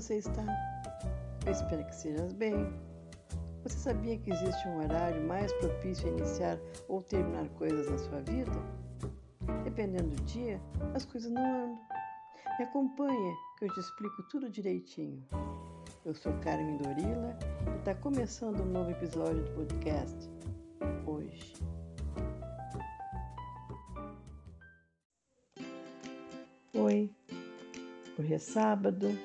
você está? Eu espero que estejas bem. Você sabia que existe um horário mais propício a iniciar ou terminar coisas na sua vida? Dependendo do dia, as coisas não andam. Me acompanha que eu te explico tudo direitinho. Eu sou Carmen Dorila e está começando um novo episódio do podcast hoje. Oi, Hoje é sábado,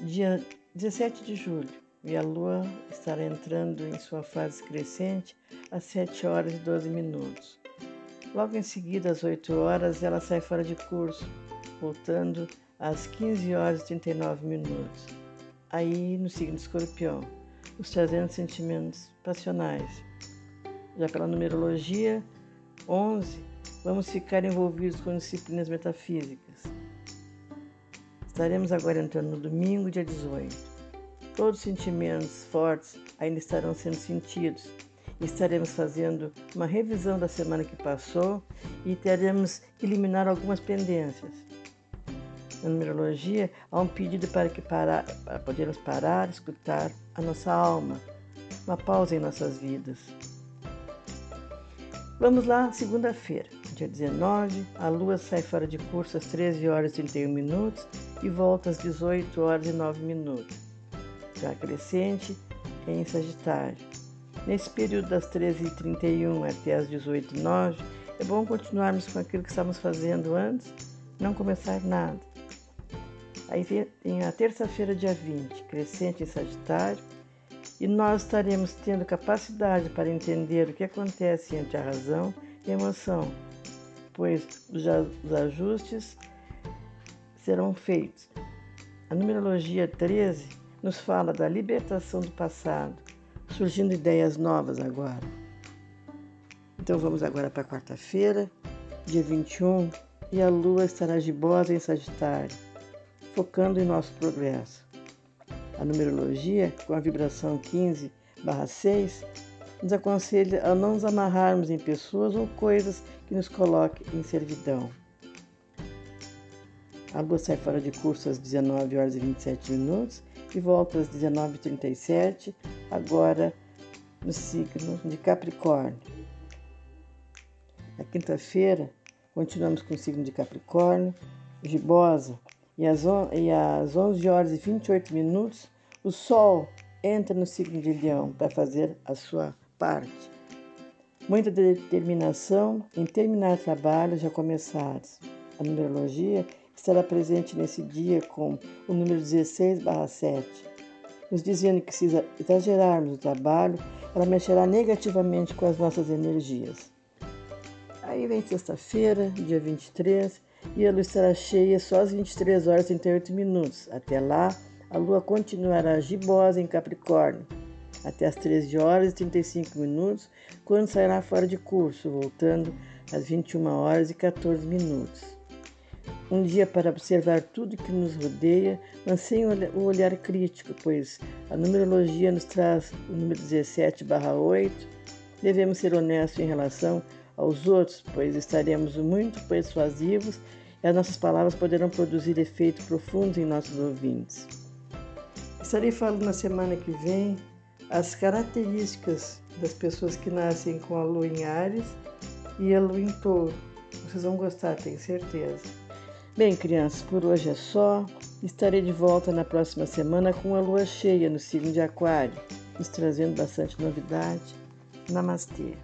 dia 17 de julho, e a lua estará entrando em sua fase crescente às 7 horas e 12 minutos. Logo em seguida, às 8 horas, ela sai fora de curso, voltando às 15 horas e 39 minutos. Aí, no signo escorpião, nos trazendo sentimentos passionais. Já pela numerologia 11, vamos ficar envolvidos com disciplinas metafísicas. Estaremos agora entrando no domingo, dia 18. Todos os sentimentos fortes ainda estarão sendo sentidos. Estaremos fazendo uma revisão da semana que passou e teremos que eliminar algumas pendências. Na numerologia, há um pedido para que para, para podermos parar, escutar a nossa alma, uma pausa em nossas vidas. Vamos lá, segunda-feira, dia 19, a lua sai fora de curso às 13 horas e 31 minutos e volta às 18 horas e 9 minutos. Já crescente em Sagitário. Nesse período das 13h31 até as 18h09, é bom continuarmos com aquilo que estávamos fazendo antes, não começar nada. Aí tem a terça-feira, dia 20, crescente em Sagitário, e nós estaremos tendo capacidade para entender o que acontece entre a razão e a emoção, pois os ajustes serão feitos. A numerologia 13 nos fala da libertação do passado, surgindo ideias novas agora. Então vamos agora para quarta-feira, dia 21, e a lua estará gibosa em Sagitário, focando em nosso progresso. A numerologia, com a vibração 15 6, nos aconselha a não nos amarrarmos em pessoas ou coisas que nos coloquem em servidão. A lua sai fora de curso às 19 horas e 27 minutos e volta às 19h37, agora no signo de Capricórnio. Na quinta-feira, continuamos com o signo de Capricórnio, gibosa, e às, e às 11 horas e 28 minutos, o Sol entra no signo de Leão para fazer a sua parte. Muita determinação em terminar trabalhos já começados. A numerologia estará presente nesse dia com o número 16/7, nos dizendo que se exagerarmos o trabalho, ela mexerá negativamente com as nossas energias. Aí vem sexta-feira, dia 23, e a lua estará cheia só às 23 horas e 38 minutos. Até lá, a lua continuará gibosa em Capricórnio, até às 13 horas e 35 minutos, quando sairá fora de curso, voltando às 21 horas e 14 minutos. Um dia para observar tudo que nos rodeia, mas sem o olhar crítico, pois a numerologia nos traz o número 17/8. Devemos ser honestos em relação aos outros, pois estaremos muito persuasivos e as nossas palavras poderão produzir efeito profundo em nossos ouvintes. Estarei falando na semana que vem as características das pessoas que nascem com a lua em Ares e a lua em Touro. Vocês vão gostar, tenho certeza. Bem, crianças, por hoje é só. Estarei de volta na próxima semana com a lua cheia no signo de Aquário, nos trazendo bastante novidade. Namastê!